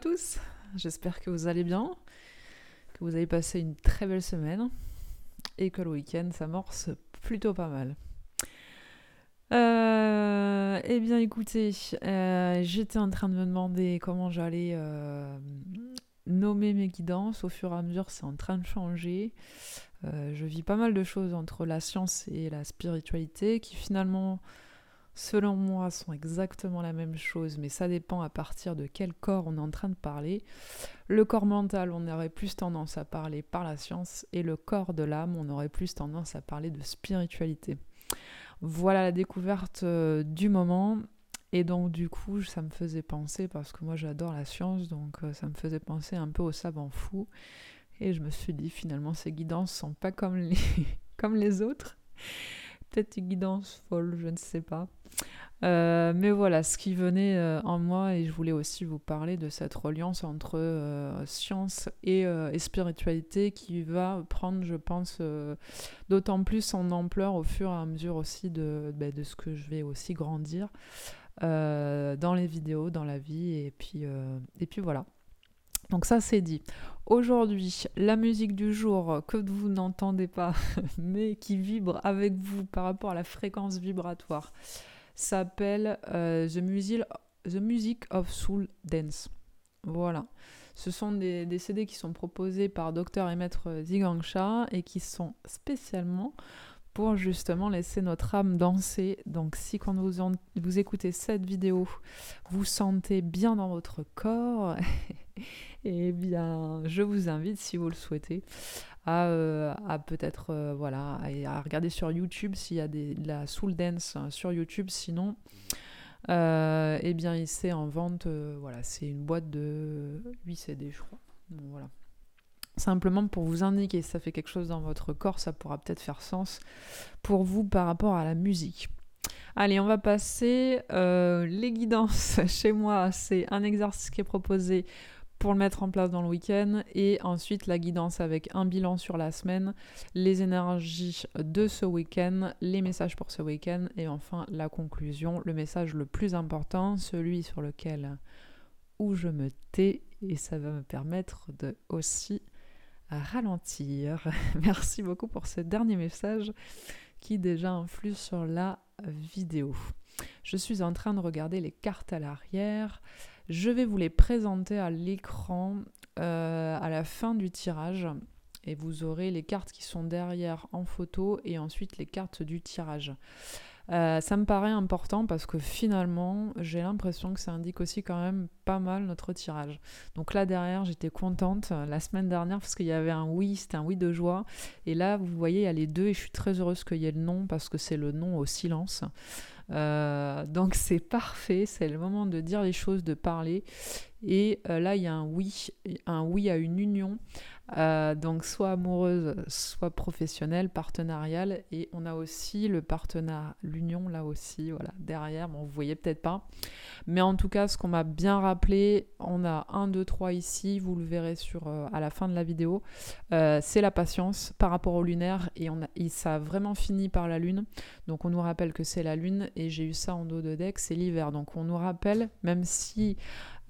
Tous, j'espère que vous allez bien, que vous avez passé une très belle semaine et que le week-end s'amorce plutôt pas mal. Euh, eh bien écoutez, euh, j'étais en train de me demander comment j'allais euh, nommer mes guidances. Au fur et à mesure, c'est en train de changer. je vis pas mal de choses entre la science et la spiritualité qui finalement selon moi, sont exactement la même chose, mais ça dépend à partir de quel corps on est en train de parler. Le corps mental, on aurait plus tendance à parler par la science, et le corps de l'âme, on aurait plus tendance à parler de spiritualité. Voilà la découverte euh, du moment. Et donc du coup, ça me faisait penser, parce que moi j'adore la science, donc euh, ça me faisait penser un peu au savant fou. Et je me suis dit finalement ces guidances sont pas comme les, comme les autres peut-être une guidance folle, je ne sais pas. Euh, mais voilà, ce qui venait euh, en moi, et je voulais aussi vous parler de cette reliance entre euh, science et, spiritualité qui va prendre, je pense, d'autant plus en ampleur au fur et à mesure aussi de, ben, de ce que je vais aussi grandir dans les vidéos, dans la vie, et puis, et puis voilà. Donc ça c'est dit. Aujourd'hui, la musique du jour que vous n'entendez pas, mais qui vibre avec vous par rapport à la fréquence vibratoire, s'appelle euh, The, Music, The Music of Soul Dance. Voilà. Ce sont des, des, CD qui sont proposés par Dr et Maître Zigangsha et qui sont spécialement pour justement laisser notre âme danser. Donc si quand vous, vous écoutez cette vidéo, vous sentez bien dans votre corps, eh bien je vous invite, si vous le souhaitez, à, euh, peut-être euh, voilà, à, regarder sur YouTube s'il y a de la soul dance sur YouTube. Sinon, euh, eh bien c'est en vente, voilà, c'est une boîte de 8 CD je crois. voilà. Simplement pour vous indiquer si ça fait quelque chose dans votre corps, ça pourra peut-être faire sens pour vous par rapport à la musique. Allez, on va passer euh, les guidances. Chez moi, c'est un exercice qui est proposé pour le mettre en place dans le week-end et ensuite la guidance avec un bilan sur la semaine, les énergies de ce week-end, les messages pour ce week-end et enfin la conclusion, le message le plus important, celui sur lequel où je me tais et ça va me permettre de aussi ralentir. Merci beaucoup pour ce dernier message qui déjà influe sur la vidéo. Je suis en train de regarder les cartes à l'arrière. Je vais vous les présenter à l'écran euh, à la fin du tirage. Et vous aurez les cartes qui sont derrière en photo et ensuite les cartes du tirage. Euh, ça me paraît important parce que finalement, j'ai l'impression que ça indique aussi quand même pas mal notre tirage. Donc là derrière, j'étais contente euh, la semaine dernière parce qu'il y avait un oui, c'était un oui de joie. Et là, vous voyez, il y a les deux et je suis très heureuse qu'il y ait le non parce que c'est le non au silence. Euh, donc c'est parfait, c'est le moment de dire les choses, de parler. Et là, il y a un oui, un oui à une union euh, donc soit amoureuse, soit professionnelle, partenariale. Et on a aussi le partenariat, l'union là aussi, voilà, derrière. Bon, vous voyez peut-être pas. Mais en tout cas, ce qu'on m'a bien rappelé, on a 1, 2, 3 ici, vous le verrez sur, euh, à la fin de la vidéo. Euh, c'est la patience par rapport au lunaire. Et, ça a vraiment fini par la lune. Donc on nous rappelle que c'est la lune. Et j'ai eu ça en dos de deck, c'est l'hiver. Donc on nous rappelle, même si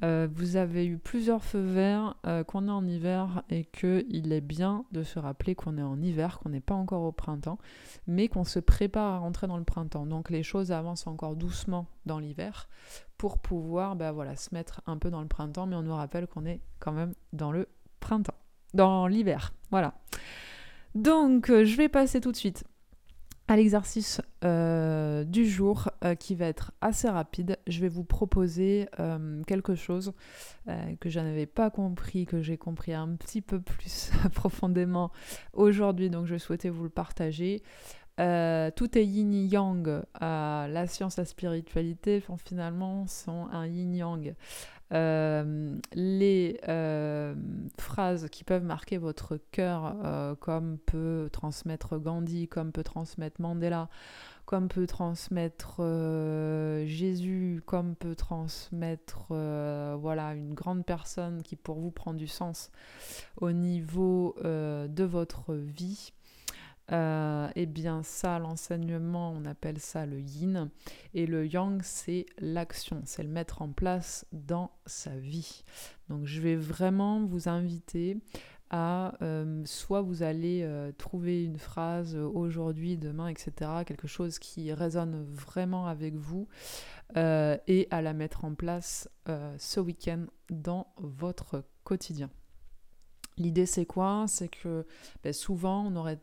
euh, vous avez eu plusieurs feux verts, euh, qu'on est en hiver et qu'il est bien de se rappeler qu'on est en hiver, qu'on n'est pas encore au printemps, mais qu'on se prépare à rentrer dans le printemps. Donc les choses avancent encore doucement dans l'hiver pour pouvoir bah, voilà, se mettre un peu dans le printemps, mais on nous rappelle qu'on est quand même dans le printemps, dans l'hiver. Voilà. Donc euh, je vais passer tout de suite à l'exercice euh, du jour euh, qui va être assez rapide. Je vais vous proposer euh, quelque chose que je n'avais pas compris, que j'ai compris un petit peu plus profondément aujourd'hui, donc je souhaitais vous le partager. tout est yin-yang, la science, la spiritualité finalement sont un yin-yang. Euh, les euh, phrases qui peuvent marquer votre cœur, euh, comme peut transmettre Gandhi, comme peut transmettre Mandela, comme peut transmettre Jésus, comme peut transmettre voilà une grande personne qui pour vous prend du sens au niveau de votre vie. Euh, eh bien ça, l'enseignement, on appelle ça le yin. Et le yang, c'est l'action, c'est le mettre en place dans sa vie. Donc je vais vraiment vous inviter à euh, soit vous allez euh, trouver une phrase aujourd'hui, demain, etc., quelque chose qui résonne vraiment avec vous et à la mettre en place ce week-end dans votre quotidien. L'idée c'est quoi? C'est que ben, souvent on aurait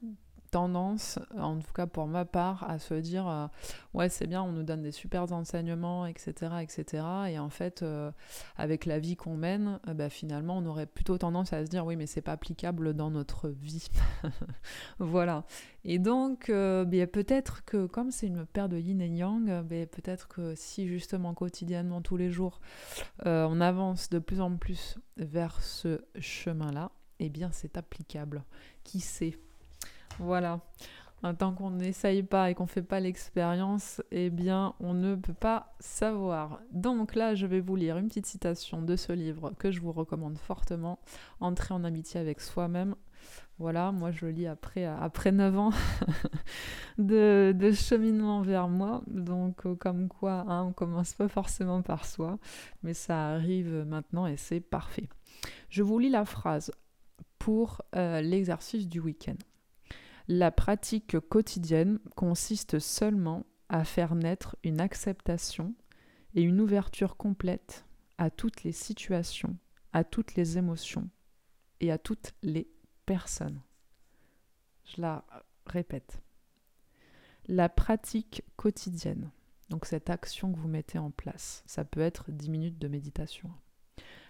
tendance, en tout cas pour ma part, à se dire euh, ouais c'est bien, on nous donne des super enseignements, etc., etc. Et en fait, euh, avec la vie qu'on mène, euh, ben, finalement, on aurait plutôt tendance à se dire oui mais c'est pas applicable dans notre vie. voilà. Et donc, ben, peut-être que comme c'est une paire de yin et yang, ben, peut-être que si justement quotidiennement tous les jours on avance de plus en plus vers ce chemin-là, eh bien c'est applicable. Qui sait? Voilà. Tant qu'on n'essaye pas et qu'on ne fait pas l'expérience, eh bien, on ne peut pas savoir. Donc là, je vais vous lire une petite citation de ce livre que je vous recommande fortement, Entrer en amitié avec soi-même. Voilà, moi je le lis après, après 9 ans de, cheminement vers moi. Donc, euh, comme quoi, hein, on commence pas forcément par soi, mais ça arrive maintenant et c'est parfait. Je vous lis la phrase pour euh, l'exercice du week-end. La pratique quotidienne consiste seulement à faire naître une acceptation et une ouverture complète à toutes les situations, à toutes les émotions et à toutes les personnes. Je la répète. La pratique quotidienne, donc cette action que vous mettez en place, ça peut être 10 minutes de méditation.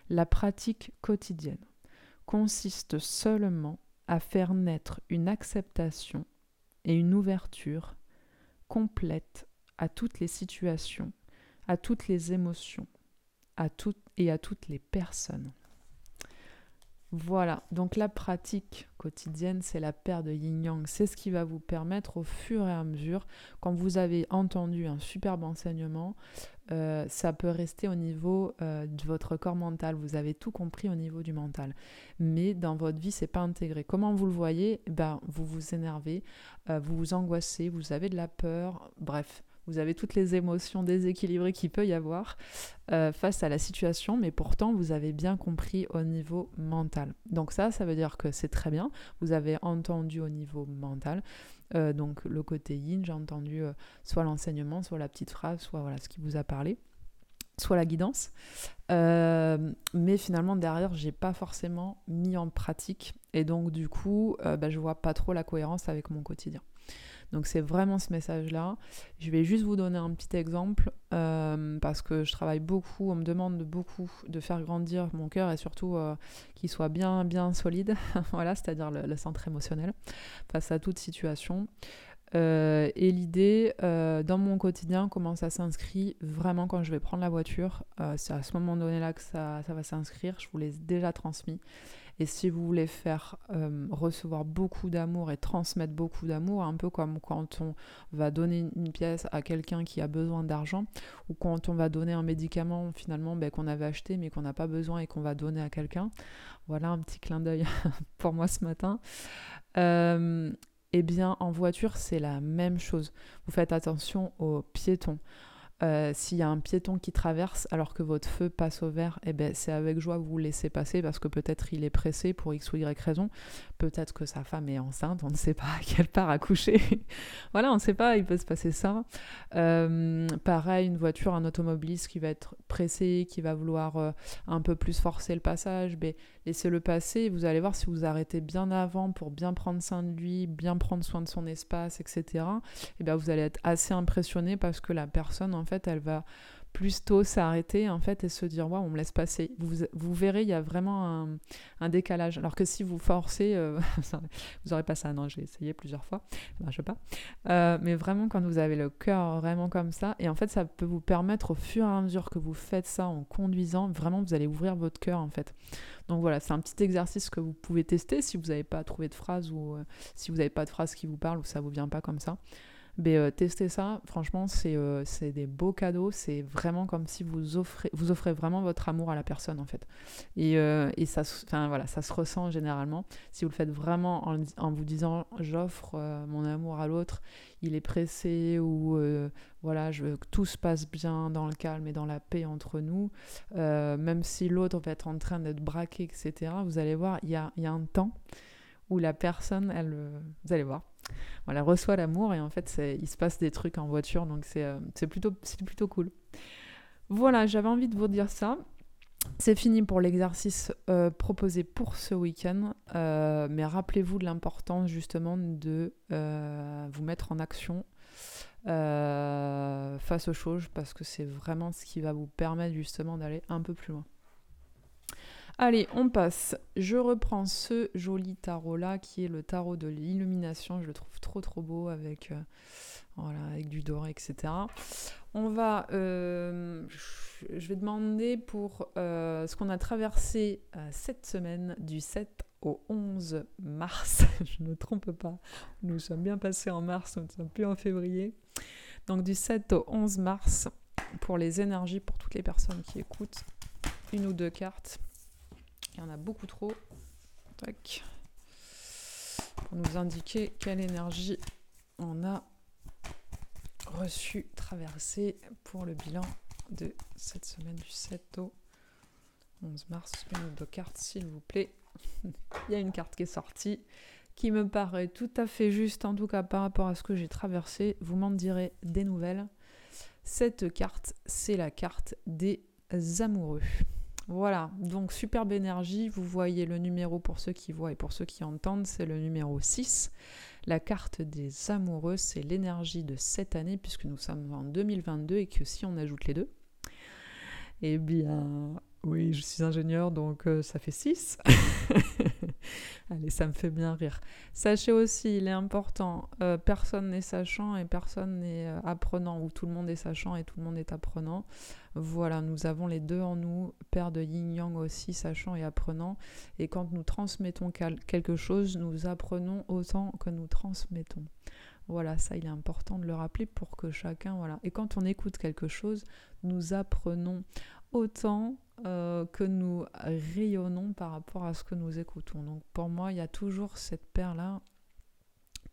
La pratique quotidienne consiste seulement à faire naître une acceptation et une ouverture complète à toutes les situations, à toutes les émotions, à toutes et à toutes les personnes. Voilà, donc la pratique quotidienne, c'est la paire de yin-yang. C'est ce qui va vous permettre au fur et à mesure, quand vous avez entendu un superbe enseignement, euh, ça peut rester au niveau euh, de votre corps mental. Vous avez tout compris au niveau du mental. Mais dans votre vie, c'est pas intégré. Comment vous le voyez? Ben, Vous vous énervez, euh, vous vous angoissez, vous avez de la peur, bref vous avez toutes les émotions déséquilibrées qu'il peut y avoir face à la situation, mais pourtant vous avez bien compris au niveau mental. Donc ça, ça veut dire que c'est très bien, vous avez entendu au niveau mental. Euh, donc le côté yin, j'ai entendu euh, soit l'enseignement, soit la petite phrase, soit ce qui vous a parlé soit la guidance. mais finalement, derrière, j'ai pas forcément mis en pratique. Et donc, du coup, bah, je vois pas trop la cohérence avec mon quotidien. Donc c'est vraiment ce message-là. Je vais juste vous donner un petit exemple euh, parce que je travaille beaucoup, on me demande beaucoup de faire grandir mon cœur et surtout euh, qu'il soit bien bien solide, voilà, c'est-à-dire le, centre émotionnel face à toute situation. Euh, et l'idée dans mon quotidien, comment ça s'inscrit vraiment quand je vais prendre la voiture, c'est à ce moment donné-là que ça, ça va s'inscrire, je vous l'ai déjà transmis. Et si vous voulez faire euh, recevoir beaucoup d'amour et transmettre beaucoup d'amour, un peu comme quand on va donner une pièce à quelqu'un qui a besoin d'argent, ou quand on va donner un médicament finalement ben, qu'on avait acheté mais qu'on n'a pas besoin et qu'on va donner à quelqu'un. Voilà un petit clin d'œil pour moi ce matin. Euh, eh bien, en voiture, c'est la même chose. Vous faites attention aux piétons. Euh, s'il y a un piéton qui traverse alors que votre feu passe au vert, eh ben, c'est avec joie que vous laissez passer parce que peut-être il est pressé pour X ou Y raison. Peut-être que sa femme est enceinte, on ne sait pas à quelle part accoucher. voilà, on ne sait pas, il peut se passer ça. Euh, pareil, une voiture, un automobiliste qui va être pressé, qui va vouloir euh, un peu plus forcer le passage, ben, laissez-le passer. Vous allez voir si vous arrêtez bien avant pour bien prendre soin de lui, bien prendre soin de son espace, etc. Eh ben, vous allez être assez impressionné parce que la personne, en fait, elle va plus tôt s'arrêter en fait et se dire waouh on me laisse passer. Vous, vous verrez il y a vraiment un, décalage. Alors que si vous forcez euh, vous n'aurez pas ça. Non j'ai essayé plusieurs fois. Ça marche pas. Euh, mais vraiment quand vous avez le cœur vraiment comme ça et en fait ça peut vous permettre au fur et à mesure que vous faites ça en conduisant vraiment vous allez ouvrir votre cœur en fait. Donc voilà c'est un petit exercice que vous pouvez tester si vous n'avez pas trouvé de phrase ou euh, si vous n'avez pas de phrase qui vous parle ou ça vous vient pas comme ça Mais euh, testez ça, franchement, c'est euh, c'est des beaux cadeaux. C'est vraiment comme si vous offrez, vous offrez vraiment votre amour à la personne, en fait. Et, euh, et ça, voilà, ça se ressent généralement. Si vous le faites vraiment en, en vous disant j'offre mon amour à l'autre, il est pressé ou voilà, je veux que tout se passe bien dans le calme et dans la paix entre nous, même si l'autre va être en train d'être braqué, etc., vous allez voir, il y a, y a un temps où la personne, elle, vous allez voir, voilà, reçoit l'amour et en fait, il se passe des trucs en voiture, donc c'est euh, plutôt, plutôt cool. Voilà, j'avais envie de vous dire ça. C'est fini pour l'exercice euh, proposé pour ce week-end, euh, mais rappelez-vous de l'importance justement de vous mettre en action face aux choses parce que c'est vraiment ce qui va vous permettre justement d'aller un peu plus loin. Allez, on passe. Je reprends ce joli tarot-là qui est le tarot de l'illumination. Je le trouve trop trop beau avec, euh, voilà, avec du doré, etc. On va... Euh, je vais demander pour euh, ce qu'on a traversé cette semaine du 7 au 11 mars. je ne me trompe pas. Nous sommes bien passés en mars, nous ne sommes plus en février. Donc du 7 au 11 mars pour les énergies, pour toutes les personnes qui écoutent. Une ou deux cartes il y en a beaucoup trop. Pour nous indiquer quelle énergie on a reçu, traversé pour le bilan de cette semaine du 7 au 11 mars. Une cartes, s'il vous plaît. Il y a une carte qui est sortie qui me paraît tout à fait juste, en tout cas par rapport à ce que j'ai traversé. Vous m'en direz des nouvelles. Cette carte, c'est la carte des amoureux. Voilà, donc superbe énergie. Vous voyez le numéro pour ceux qui voient et pour ceux qui entendent, c'est le numéro 6. La carte des amoureux, c'est l'énergie de cette année, puisque nous sommes en 2022 et que si on ajoute les deux, eh bien, oui, je suis ingénieur, donc euh, ça fait 6. Allez, ça me fait bien rire. Sachez aussi, il est important, euh, personne n'est sachant et personne n'est euh, apprenant, ou tout le monde est sachant et tout le monde est apprenant. Voilà, nous avons les deux en nous, père de yin-yang aussi, sachant et apprenant. Et quand nous transmettons quelque chose, nous apprenons autant que nous transmettons. Voilà, ça il est important de le rappeler pour que chacun, voilà. Et quand on écoute quelque chose, nous apprenons autant euh, que nous rayonnons par rapport à ce que nous écoutons. Donc pour moi, il y a toujours cette paire-là.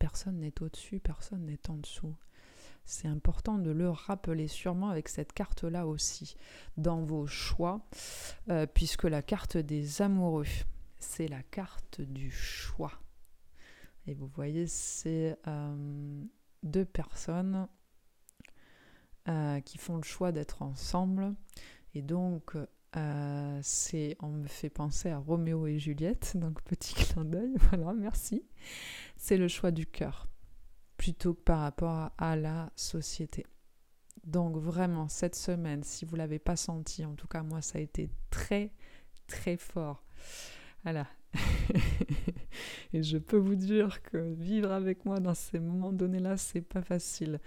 Personne n'est au-dessus, personne n'est en dessous. C'est important de le rappeler sûrement avec cette carte-là aussi dans vos choix, euh, puisque la carte des amoureux, c'est la carte du choix. Et vous voyez, c'est euh, deux personnes qui font le choix d'être ensemble et donc, euh, on me fait penser à Roméo et Juliette, donc petit clin d'œil, voilà, merci. C'est le choix du cœur, plutôt que par rapport à, la société. Donc vraiment, cette semaine, si vous ne l'avez pas senti, en tout cas moi, ça a été très, très fort. Voilà. et je peux vous dire que vivre avec moi dans ces moments donnés-là, c'est pas facile.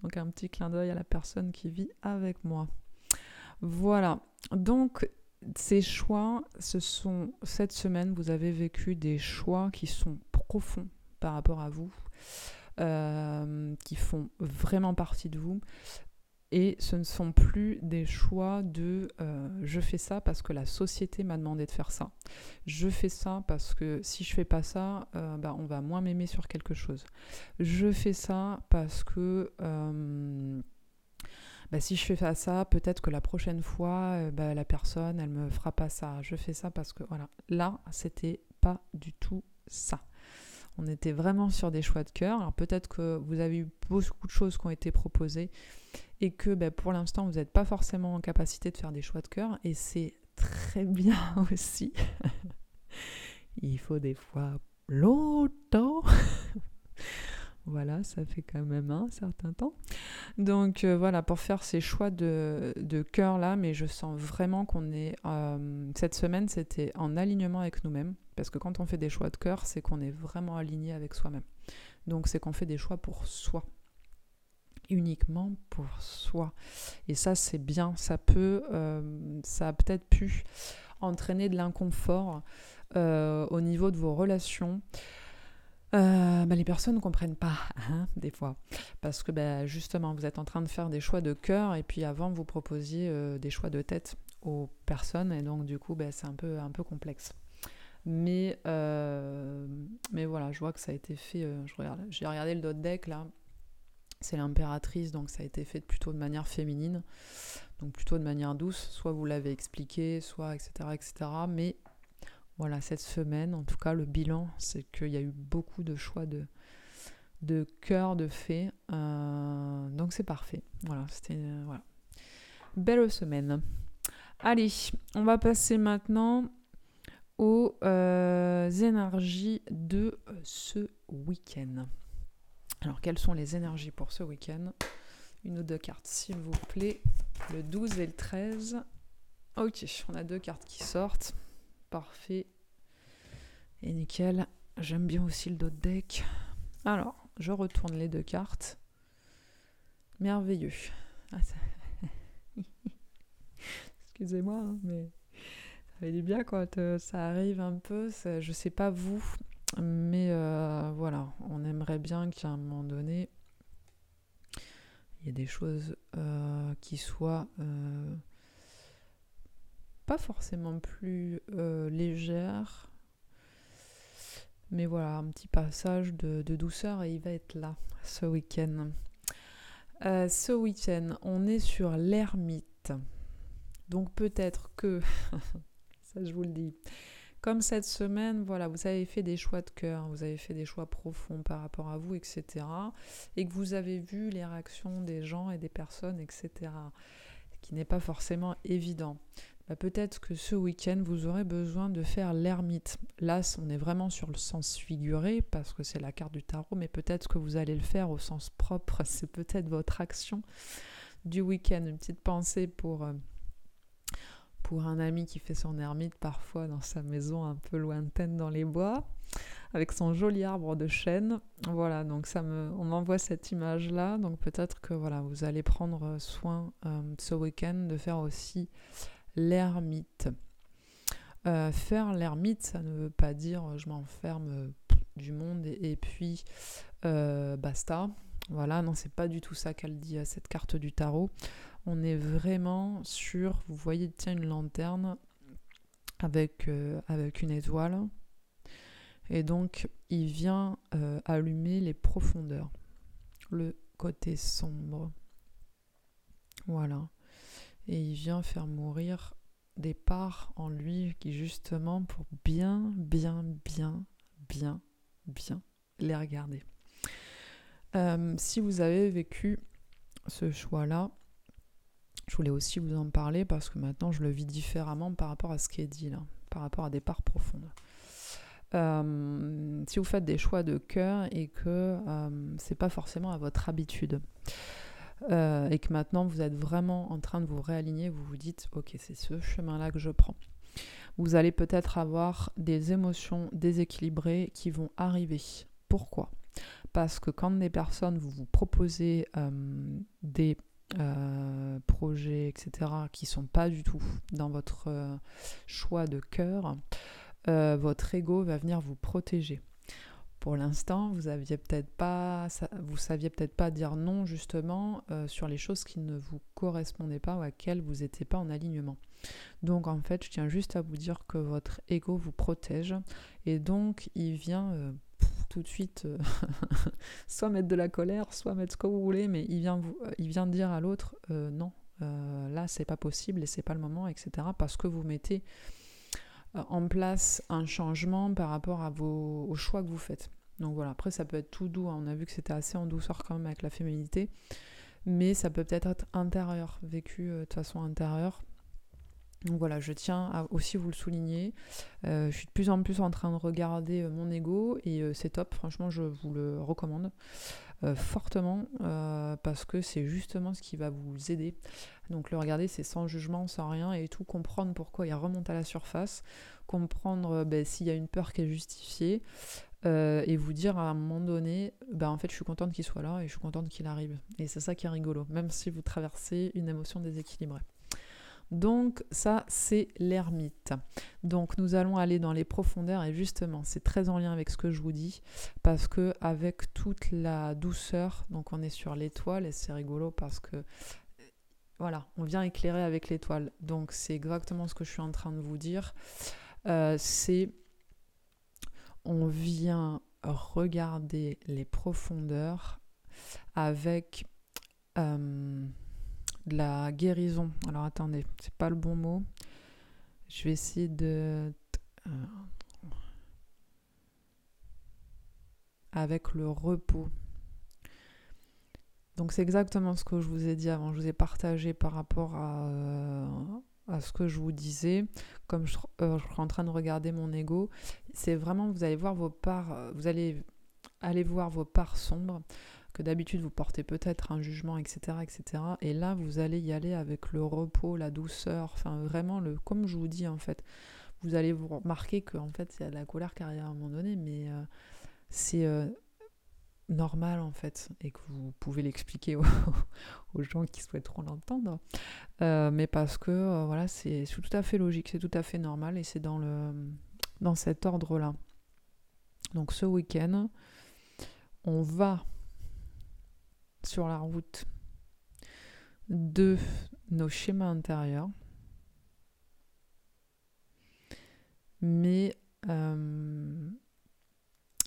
Donc un petit clin d'œil à la personne qui vit avec moi. Voilà. Donc, ces choix, ce sont cette semaine, vous avez vécu des choix qui sont profonds par rapport à vous, euh, qui font vraiment partie de vous. Et ce ne sont plus des choix de euh, je fais ça parce que la société m'a demandé de faire ça. Je fais ça parce que si je fais pas ça, euh, bah, on va moins m'aimer sur quelque chose. Je fais ça parce que bah, si je fais pas ça, peut-être que la prochaine fois, bah, la personne, elle me fera pas ça. Je fais ça parce que voilà. Là, c'était pas du tout ça. On était vraiment sur des choix de cœur. Alors peut-être que vous avez eu beaucoup de choses qui ont été proposées et que bah, pour l'instant, vous n'êtes pas forcément en capacité de faire des choix de cœur. Et c'est très bien aussi. Il faut des fois longtemps voilà, ça fait quand même un certain temps. Donc euh, voilà, pour faire ces choix de, de cœur là, mais je sens vraiment qu'on est... Euh, cette semaine, c'était en alignement avec nous-mêmes. Parce que quand on fait des choix de cœur, c'est qu'on est vraiment aligné avec soi-même. Donc c'est qu'on fait des choix pour soi. Uniquement pour soi. Et ça, c'est bien. Ça peut... Euh, ça a peut-être pu entraîner de l'inconfort au niveau de vos relations. euh, bah, les personnes ne comprennent pas, hein, des fois. Parce que bah, justement, vous êtes en train de faire des choix de cœur et puis avant, vous proposiez euh, des choix de tête aux personnes et donc du coup, bah, c'est un peu, un peu complexe. Mais, euh, mais voilà, je vois que ça a été fait. regarde, j'ai regardé le dot deck là. C'est l'impératrice, donc ça a été fait plutôt de manière féminine, donc plutôt de manière douce. Soit vous l'avez expliqué, soit etc. etc. Mais voilà, cette semaine, en tout cas, le bilan, c'est qu'il y a eu beaucoup de choix de, de cœur de fées. Euh, donc c'est parfait. Voilà, c'était euh, voilà. belle semaine. Allez, on va passer maintenant aux euh, énergies de ce week-end. Alors, quelles sont les énergies pour ce week-end? Une ou deux cartes, s'il vous plaît. Le 12 et le 13. Ok, on a deux cartes qui sortent. Parfait. Et nickel. J'aime bien aussi le dos deck. Alors, je retourne les deux cartes. Merveilleux. Ah, Excusez-moi, hein, mais fait du bien quand euh, ça arrive un peu. Je sais pas vous, mais euh, voilà, on aimerait bien qu'à un moment donné, il y ait des choses euh, qui soient pas forcément plus euh, légère. Mais voilà, un petit passage de, douceur et il va être là ce week-end. Ce week-end, on est sur l'ermite. Donc peut-être que, ça je vous le dis, comme cette semaine, voilà, vous avez fait des choix de cœur, vous avez fait des choix profonds par rapport à vous, etc. Et que vous avez vu les réactions des gens et des personnes, etc. Qui n'est pas forcément évident. Bah, peut-être que ce week-end, vous aurez besoin de faire l'ermite. Là, on est vraiment sur le sens figuré, parce que c'est la carte du tarot, mais peut-être que vous allez le faire au sens propre. C'est peut-être votre action du week-end. Une petite pensée pour, euh, un ami qui fait son ermite parfois dans sa maison un peu lointaine dans les bois, avec son joli arbre de chêne. Voilà, donc ça me, on m'envoie cette image-là. Donc peut-être que voilà, vous allez prendre soin euh, ce week-end de faire aussi l'ermite. Euh, faire l'ermite, ça ne veut pas dire euh, je m'enferme du monde et, puis basta. Voilà, non, c'est pas du tout ça qu'elle dit à cette carte du tarot. On est vraiment sur, vous voyez, tiens, une lanterne avec, avec une étoile. Et donc, il vient allumer les profondeurs, le côté sombre. Voilà et il vient faire mourir des parts en lui qui justement pour bien, bien, bien, bien, bien les regarder. Euh, si vous avez vécu ce choix-là, je voulais aussi vous en parler parce que maintenant je le vis différemment par rapport à ce qui est dit là, par rapport à des parts profondes. Euh, si vous faites des choix de cœur et que euh, c'est pas forcément à votre habitude, euh, et que maintenant vous êtes vraiment en train de vous réaligner, vous vous dites ok c'est ce chemin-là que je prends. Vous allez peut-être avoir des émotions déséquilibrées qui vont arriver. Pourquoi? Parce que quand des personnes vous vous proposez euh, des euh, projets, etc., qui sont pas du tout dans votre choix de cœur, votre ego va venir vous protéger pour l'instant, vous aviez peut-être pas, vous saviez peut-être pas dire non justement euh, sur les choses qui ne vous correspondaient pas ou à laquelle vous n'étiez pas en alignement. Donc en fait, je tiens juste à vous dire que votre ego vous protège et donc il vient euh, tout de suite euh, soit mettre de la colère, soit mettre ce que vous voulez, mais il vient vous, il vient dire à l'autre non, là c'est pas possible et c'est pas le moment, etc. Parce que vous mettez euh, en place un changement par rapport à vos, choix que vous faites. Donc voilà, après ça peut être tout doux, hein. on a vu que c'était assez en douceur quand même avec la féminité, mais ça peut peut-être être intérieur, vécu euh, de façon intérieure. Donc voilà, je tiens à aussi vous le souligner. Euh, je suis de plus en plus en train de regarder mon ego et c'est top, franchement je vous le recommande. Euh, fortement euh, parce que c'est justement ce qui va vous aider. Donc le regarder, c'est sans jugement, sans rien et tout, comprendre pourquoi il remonte à la surface, comprendre euh, ben, s'il y a une peur qui est justifiée et vous dire à un moment donné, ben, en fait je suis contente qu'il soit là et je suis contente qu'il arrive. Et c'est ça qui est rigolo, même si vous traversez une émotion déséquilibrée. Donc ça, c'est l'ermite. Donc nous allons aller dans les profondeurs et justement, c'est très en lien avec ce que je vous dis parce que avec toute la douceur, donc on est sur l'étoile et c'est rigolo parce que voilà, on vient éclairer avec l'étoile. Donc c'est exactement ce que je suis en train de vous dire. Euh, c'est on vient regarder les profondeurs avec euh, de la guérison. Alors attendez, c'est pas le bon mot. Je vais essayer de. Euh, avec le repos. Donc c'est exactement ce que je vous ai dit avant, je vous ai partagé par rapport à, euh, ce que je vous disais. Comme je, je, suis en train de regarder mon ego, c'est vraiment, vous allez voir vos parts, vous allez aller voir vos parts sombres d'habitude vous portez peut-être un jugement, etc., etc. Et là, vous allez y aller avec le repos, la douceur, enfin vraiment, le, comme je vous dis en fait, vous allez vous remarquer qu'en fait, il y a de la colère qui arrive à un moment donné, mais euh, c'est euh, normal en fait, et que vous pouvez l'expliquer aux, gens qui souhaiteront l'entendre, euh, mais parce que voilà, c'est tout à fait logique, c'est tout à fait normal, et c'est dans, le, dans cet ordre-là. Donc ce week-end, on va sur la route de nos schémas intérieurs, mais euh,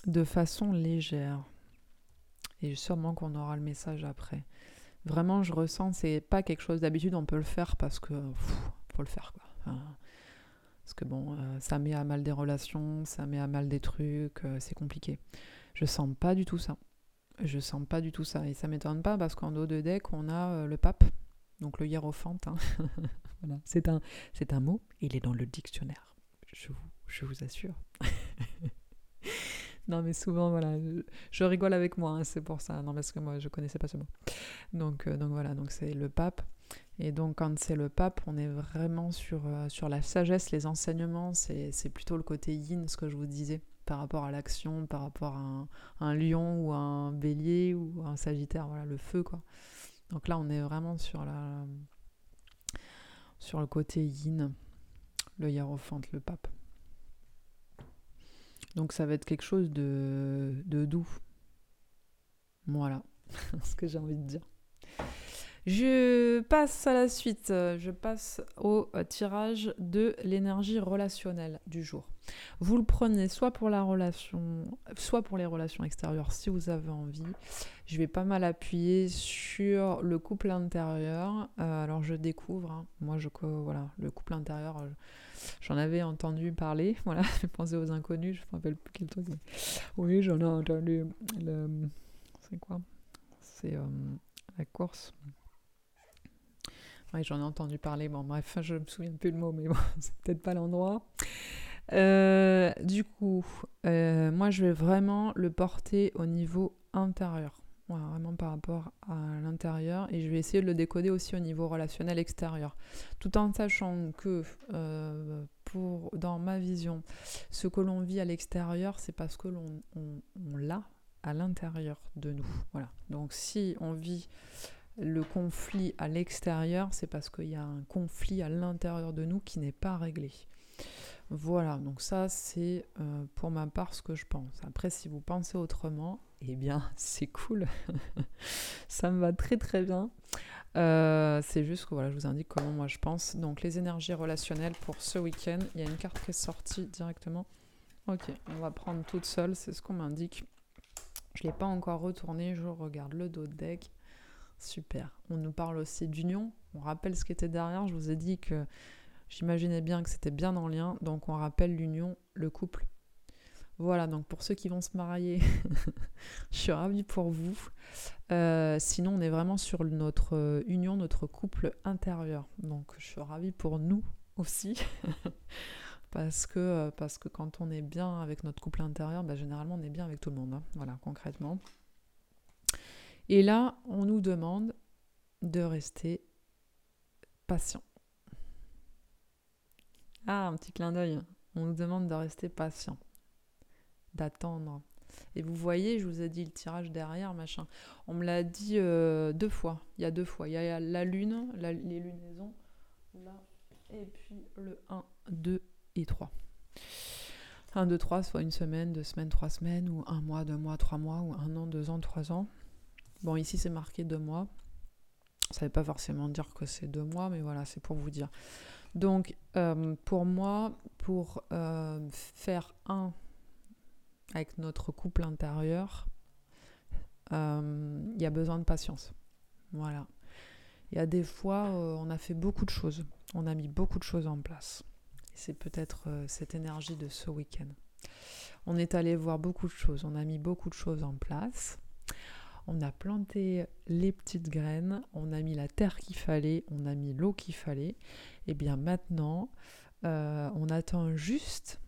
de façon légère. Et sûrement qu'on aura le message après. Vraiment, je ressens, c'est pas quelque chose d'habitude, on peut le faire parce que faut le faire quoi. parce que bon, euh, ça met à mal des relations, ça met à mal des trucs, euh, c'est compliqué. Je sens pas du tout ça. Je sens pas du tout ça. Et ça m'étonne pas parce qu'en dos de deck, on a euh, le pape, donc le hiérophante. Hein. C'est un, un mot, il est dans le dictionnaire. Je vous, je vous assure. non, mais souvent, voilà, je, rigole avec moi, hein, c'est pour ça. Non, parce que moi, je connaissais pas ce mot. Donc, euh, donc voilà, donc c'est le pape. Et donc, quand c'est le pape, on est vraiment sur, euh, sur la sagesse, les enseignements. C'est plutôt le côté yin, ce que je vous disais par rapport à l'action, par rapport à un, lion ou un bélier ou un sagittaire, voilà, le feu quoi. Donc là on est vraiment sur la sur le côté yin, le hiérophante, le pape. Donc ça va être quelque chose de, de doux. Voilà ce que j'ai envie de dire. Je passe à la suite. Je passe au tirage de l'énergie relationnelle du jour. Vous le prenez soit pour la relation, soit pour les relations extérieures si vous avez envie. Je vais pas mal appuyer sur le couple intérieur. Euh, alors je découvre, hein. moi je voilà, le couple intérieur. Euh, j'en avais entendu parler, voilà, je pensais aux inconnus, je me rappelle plus quel truc. Oui, j'en ai entendu. C'est quoi? C'est euh, la course. Oui, j'en ai entendu parler. Bon, bref, je me souviens plus le mot, mais bon, c'est peut-être pas l'endroit. Euh, du coup, euh, moi, je vais vraiment le porter au niveau intérieur. vraiment par rapport à l'intérieur. Et je vais essayer de le décoder aussi au niveau relationnel extérieur. Tout en sachant que, euh, pour, dans ma vision, ce que l'on vit à l'extérieur, c'est parce que l'on on l'a à l'intérieur de nous. Voilà. Donc, si on vit le conflit à l'extérieur, c'est parce qu'il y a un conflit à l'intérieur de nous qui n'est pas réglé. Voilà, donc ça c'est euh, pour ma part ce que je pense. Après, si vous pensez autrement, eh bien c'est cool. ça me va très très bien. Euh, c'est juste que voilà, je vous indique comment moi je pense. Donc les énergies relationnelles pour ce week-end, il y a une carte qui est sortie directement. Ok, on va prendre toute seule, c'est ce qu'on m'indique. Je ne l'ai pas encore retourné, je regarde le dos de deck. Super. On nous parle aussi d'union. On rappelle ce qui était derrière. Je vous ai dit que j'imaginais bien que c'était bien en lien. Donc on rappelle l'union, le couple. Voilà, donc pour ceux qui vont se marier, je suis ravie pour vous. Euh, sinon, on est vraiment sur notre euh, union, notre couple intérieur. Donc je suis ravie pour nous aussi. parce, que, euh, parce que quand on est bien avec notre couple intérieur, bah, généralement on est bien avec tout le monde. Hein. Voilà, concrètement. Et là, on nous demande de rester patient. Ah, un petit clin d'œil. On nous demande de rester patient, d'attendre. Et vous voyez, je vous ai dit le tirage derrière, machin. On me l'a dit euh, deux fois. Il y a deux fois. Il y a la lune, les lunaisons. Là, Et puis le 1, 2 et 3. 1, 2, 3, soit une semaine, deux semaines, trois semaines, ou un mois, deux mois, trois mois, ou un an, deux ans, trois ans. Bon, ici c'est marqué deux mois. Ça ne veut pas forcément dire que c'est deux mois, mais voilà, c'est pour vous dire. Donc, euh, pour moi, pour euh, faire un avec notre couple intérieur, euh, il y a besoin de patience. Voilà. Il y a des fois, on a fait beaucoup de choses. On a mis beaucoup de choses en place. C'est peut-être cette énergie de ce week-end. On est allé voir beaucoup de choses. On a mis beaucoup de choses en place on a planté les petites graines, on a mis la terre qu'il fallait, on a mis l'eau qu'il fallait. Et bien maintenant, euh, on attend juste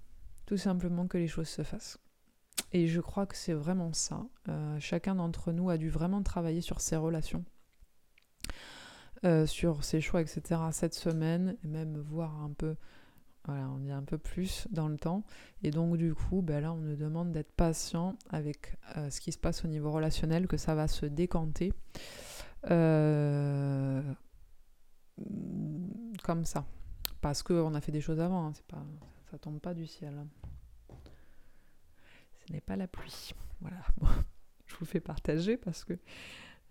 tout simplement que les choses se fassent. Et je crois que c'est vraiment ça. Euh, chacun d'entre nous a dû vraiment travailler sur ses relations, euh, sur ses choix, etc. cette semaine, et même voir un peu voilà, on est un peu plus dans le temps. Et donc, du coup, ben là, on nous demande d'être patient avec euh, ce qui se passe au niveau relationnel, que ça va se décanter. Euh, comme ça. Parce qu'on a fait des choses avant, hein, c'est pas, ça tombe pas du ciel. Ce n'est pas la pluie. Voilà. je vous fais partager parce que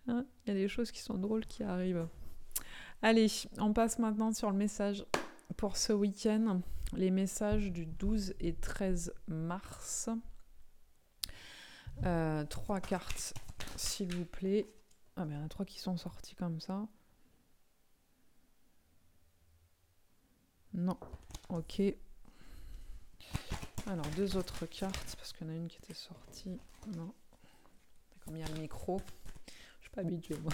hein, il y a des choses qui sont drôles qui arrivent. Allez, on passe maintenant sur le message pour ce week-end les messages du 12 et 13 mars. Euh, trois cartes, s'il vous plaît. Ah, mais il y en a trois qui sont sortis comme ça. Non. Ok. Alors, deux autres cartes, parce qu'il y en a une qui était sortie. Non. Comme il y a le micro. Je suis pas habituée, moi.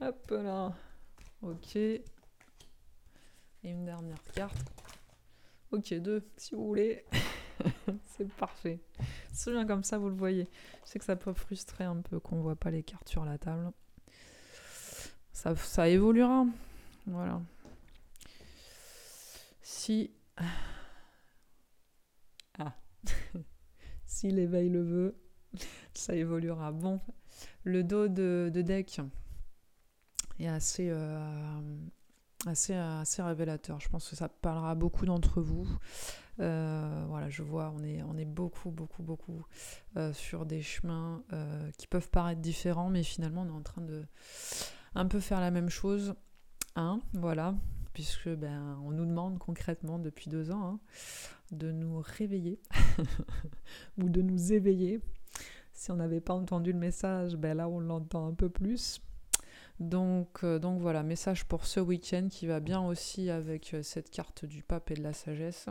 Hop là. Ok. Et une dernière carte. Ok, deux, si vous voulez. c'est parfait. C'est bien comme ça, vous le voyez. Je sais que ça peut frustrer un peu qu'on voit pas les cartes sur la table. Ça, ça évoluera. Voilà. Si. Ah. si l'éveil le veut, ça évoluera. Bon, le dos de, deck est assez. Euh, assez, révélateur. Je pense que ça parlera beaucoup d'entre vous. Euh, voilà, je vois, on est, on est beaucoup, beaucoup, beaucoup euh, sur des chemins euh, qui peuvent paraître différents, mais finalement, on est en train de un peu faire la même chose. Hein, voilà, puisque ben, on nous demande concrètement depuis deux ans hein, de nous réveiller ou de nous éveiller. Si on n'avait pas entendu le message, ben là on l'entend un peu plus. Donc, euh, donc voilà, message pour ce week-end qui va bien aussi avec euh, cette carte du pape et de la sagesse.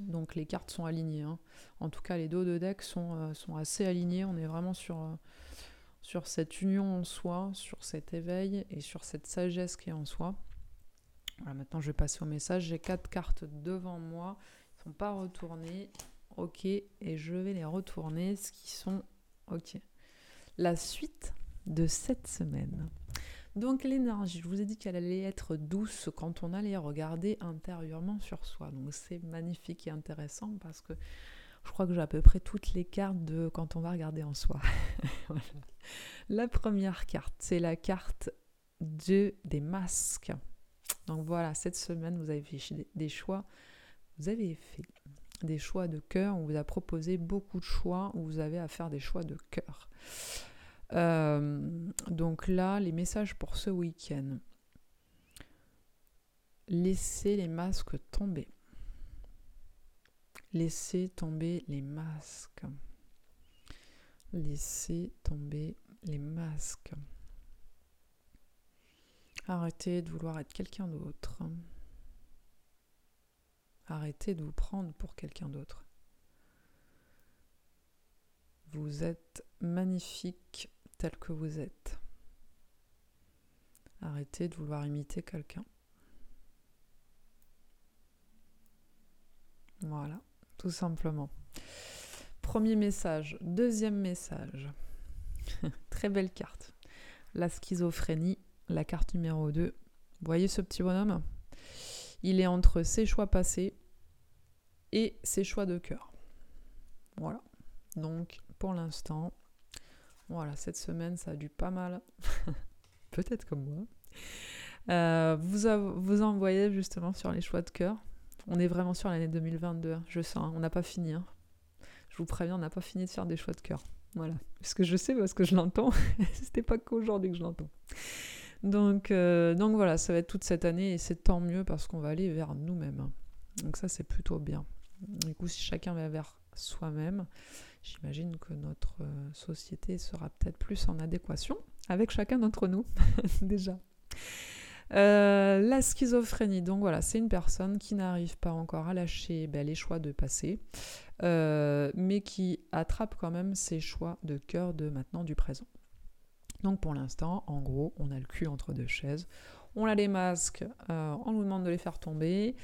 Donc les cartes sont alignées. Hein. En tout cas, les dos de deck sont, euh, sont assez alignés. On est vraiment sur, sur cette union en soi, sur cet éveil et sur cette sagesse qui est en soi. Voilà, maintenant je vais passer au message. J'ai quatre cartes devant moi. Ils ne sont pas retournées. Ok, et je vais les retourner. Ce qui sont ok. La suite de cette semaine. Donc l'énergie, je vous ai dit qu'elle allait être douce quand on allait regarder intérieurement sur soi. Donc c'est magnifique et intéressant parce que je crois que j'ai à peu près toutes les cartes de quand on va regarder en soi. La première carte, c'est la carte de, des masques. Donc voilà, cette semaine, vous avez fait des choix. Vous avez fait des choix de cœur. On vous a proposé beaucoup de choix où vous avez à faire des choix de cœur. Euh, donc là, les messages pour ce week-end. Laissez les masques tomber. Laissez tomber les masques. Laissez tomber les masques. Arrêtez de vouloir être quelqu'un d'autre. Arrêtez de vous prendre pour quelqu'un d'autre. Vous êtes magnifique tel que vous êtes. Arrêtez de vouloir imiter quelqu'un. Voilà, tout simplement. Premier message. Deuxième message. Très belle carte. La schizophrénie, la carte numéro 2. Vous voyez ce petit bonhomme? Il est entre ses choix passés et ses choix de cœur. Voilà. Donc, pour l'instant, voilà, cette semaine, ça a dû pas mal, peut-être comme moi, vous, vous envoyez justement sur les choix de cœur. On est vraiment sur l'année 2022, hein, je sens, hein. on n'a pas fini. Hein. Je vous préviens, on n'a pas fini de faire des choix de cœur. Voilà. Parce que je sais, parce que je l'entends. C'était pas qu'aujourd'hui que je l'entends. Donc, euh, donc voilà, ça va être toute cette année et c'est tant mieux parce qu'on va aller vers nous-mêmes. Donc ça, c'est plutôt bien. Du coup, si chacun va vers soi-même, j'imagine que notre euh, société sera peut-être plus en adéquation avec chacun d'entre nous, déjà. Euh, la schizophrénie, donc voilà, c'est une personne qui n'arrive pas encore à lâcher ben, les choix de passé, mais qui attrape quand même ses choix de cœur de maintenant, du présent. Donc pour l'instant, en gros, on a le cul entre deux chaises. On a les masques, euh, on nous demande de les faire tomber.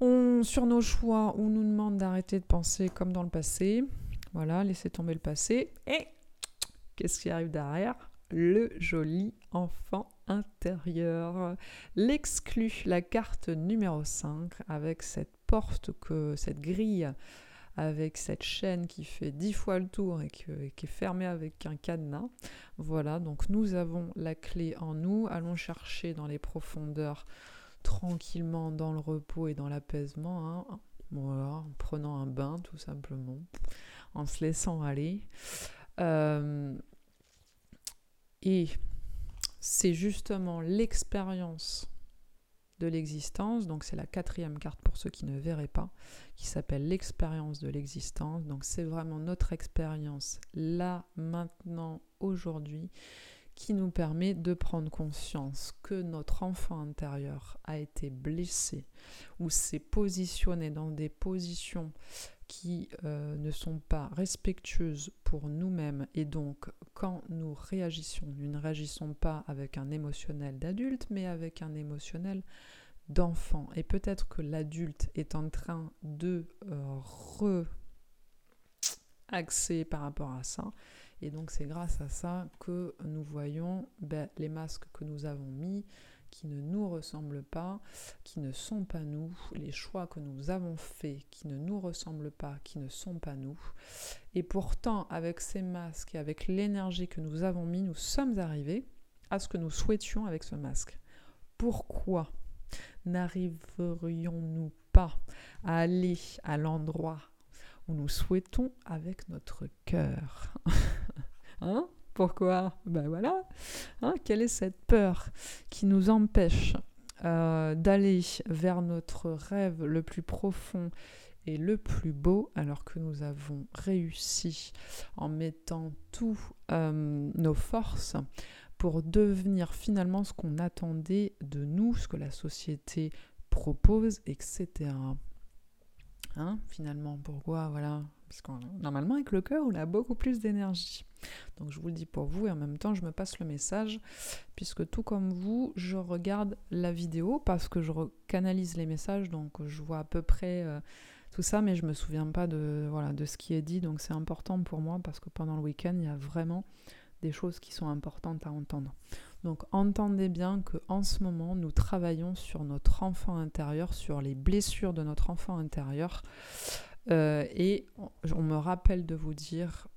On, sur nos choix, on nous demande d'arrêter de penser comme dans le passé. Voilà, laisser tomber le passé. Et qu'est-ce qui arrive derrière? Le joli enfant intérieur. L'exclu, la carte numéro 5, avec cette porte, que, cette grille avec cette chaîne qui fait dix fois le tour et qui, est fermée avec un cadenas. Voilà, donc nous avons la clé en nous. Allons chercher dans les profondeurs tranquillement dans le repos et dans l'apaisement. Hein. Voilà, en prenant un bain tout simplement, en se laissant aller. Euh, et c'est justement l'expérience de l'existence. Donc c'est la quatrième carte pour ceux qui ne verraient pas, qui s'appelle l'expérience de l'existence. Donc c'est vraiment notre expérience là, maintenant, aujourd'hui, qui nous permet de prendre conscience que notre enfant intérieur a été blessé ou s'est positionné dans des positions qui euh, ne sont pas respectueuses pour nous-mêmes et donc quand nous réagissons, nous ne réagissons pas avec un émotionnel d'adulte mais avec un émotionnel d'enfant. Et peut-être que l'adulte est en train de euh, re-axer par rapport à ça. Et donc c'est grâce à ça que nous voyons ben, les masques que nous avons mis, qui ne nous ressemblent pas, qui ne sont pas nous, les choix que nous avons faits qui ne nous ressemblent pas, qui ne sont pas nous. Et pourtant, avec ces masques et avec l'énergie que nous avons mis, nous sommes arrivés à ce que nous souhaitions avec ce masque. Pourquoi n'arriverions-nous pas à aller à l'endroit où nous souhaitons avec notre cœur? Hein? Pourquoi? Ben voilà. Hein Quelle est cette peur qui nous empêche euh, d'aller vers notre rêve le plus profond et le plus beau alors que nous avons réussi en mettant toutes euh, nos forces pour devenir finalement ce qu'on attendait de nous, ce que la société propose, etc. Hein, finalement, pourquoi? Voilà. Parce que normalement, avec le cœur, on a beaucoup plus d'énergie. Donc, je vous le dis pour vous et en même temps, je me passe le message, puisque tout comme vous, je regarde la vidéo parce que je canalise les messages, donc je vois à peu près euh, tout ça, mais je me souviens pas de, voilà, de ce qui est dit. Donc, c'est important pour moi parce que pendant le week-end, il y a vraiment des choses qui sont importantes à entendre. Donc entendez bien que en ce moment, nous travaillons sur notre enfant intérieur, sur les blessures de notre enfant intérieur. Euh, et on me rappelle de vous dire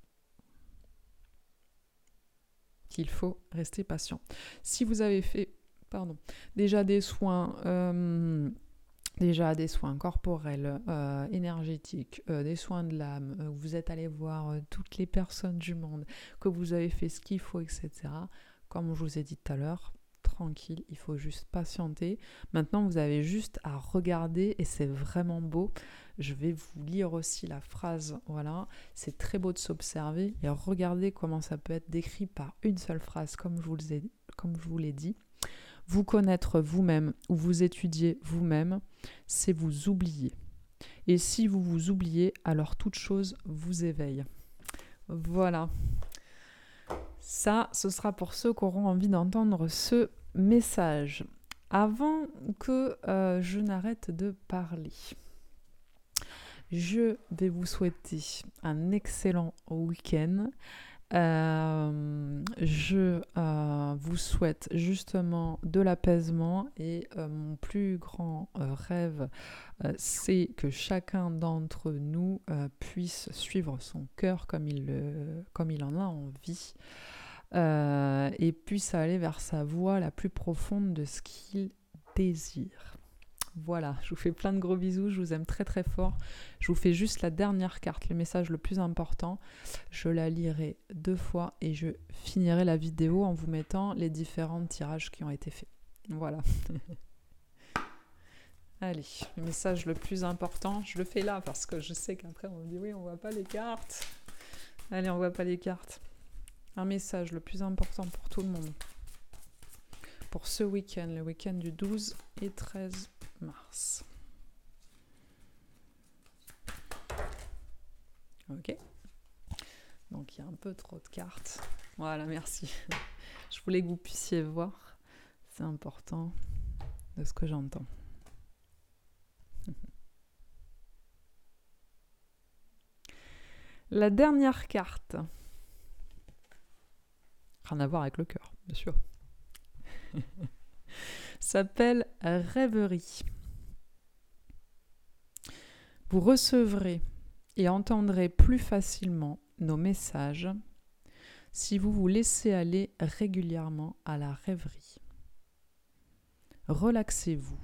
qu'il faut rester patient. Si vous avez fait pardon, déjà des soins euh, déjà des soins corporels, euh, énergétiques, des soins de l'âme, vous êtes allé voir toutes les personnes du monde, que vous avez fait ce qu'il faut, etc. Comme je vous ai dit tout à l'heure, tranquille, il faut juste patienter. Maintenant, vous avez juste à regarder et c'est vraiment beau. Je vais vous lire aussi la phrase, voilà, c'est très beau de s'observer et regardez comment ça peut être décrit par une seule phrase, comme je vous l'ai dit. Vous connaître vous-même ou vous étudier vous-même, c'est vous oublier. Et si vous vous oubliez, alors toute chose vous éveille. Voilà. Ça, ce sera pour ceux qui auront envie d'entendre ce message. Avant que euh, je n'arrête de parler, je vais vous souhaiter un excellent week-end. Euh, je euh, vous souhaite justement de l'apaisement et euh, mon plus grand rêve, c'est que chacun d'entre nous puisse suivre son cœur comme il, comme il en a envie. et puisse aller vers sa voie la plus profonde de ce qu'il désire. Voilà, je vous fais plein de gros bisous, je vous aime très très fort. Je vous fais juste la dernière carte, le message le plus important. Je la lirai deux fois et je finirai la vidéo en vous mettant les différents tirages qui ont été faits. Voilà. Allez, le message le plus important, je le fais là parce que je sais qu'après on me dit oui, on voit pas les cartes. Allez, on voit pas les cartes. Un message le plus important pour tout le monde. Pour ce week-end, le week-end du 12 et 13 mars. Ok. Donc il y a un peu trop de cartes. Voilà, merci. Je voulais que vous puissiez voir. C'est important de ce que j'entends. La dernière carte. Rien à voir avec le cœur, bien sûr. s'appelle Rêverie. Vous recevrez et entendrez plus facilement nos messages si vous vous laissez aller régulièrement à la rêverie. Relaxez-vous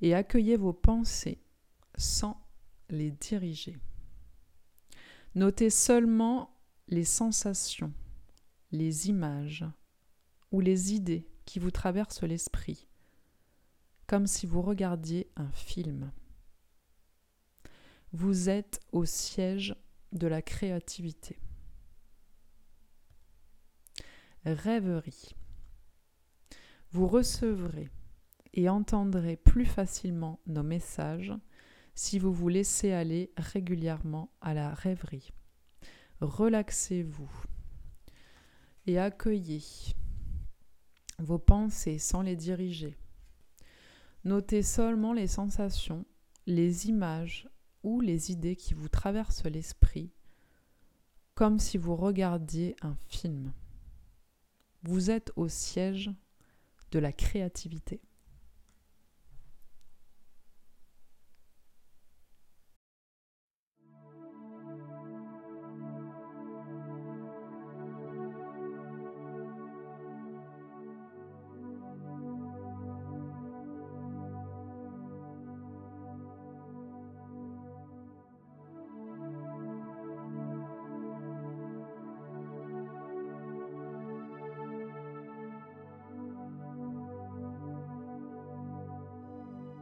et accueillez vos pensées sans les diriger. Notez seulement les sensations, les images ou les idées qui vous traversent l'esprit, comme si vous regardiez un film. Vous êtes au siège de la créativité. Rêverie. Vous recevrez et entendrez plus facilement nos messages si vous vous laissez aller régulièrement à la rêverie. Relaxez-vous et accueillez vos pensées sans les diriger. Notez seulement les sensations, les images ou les idées qui vous traversent l'esprit, comme si vous regardiez un film. Vous êtes au siège de la créativité.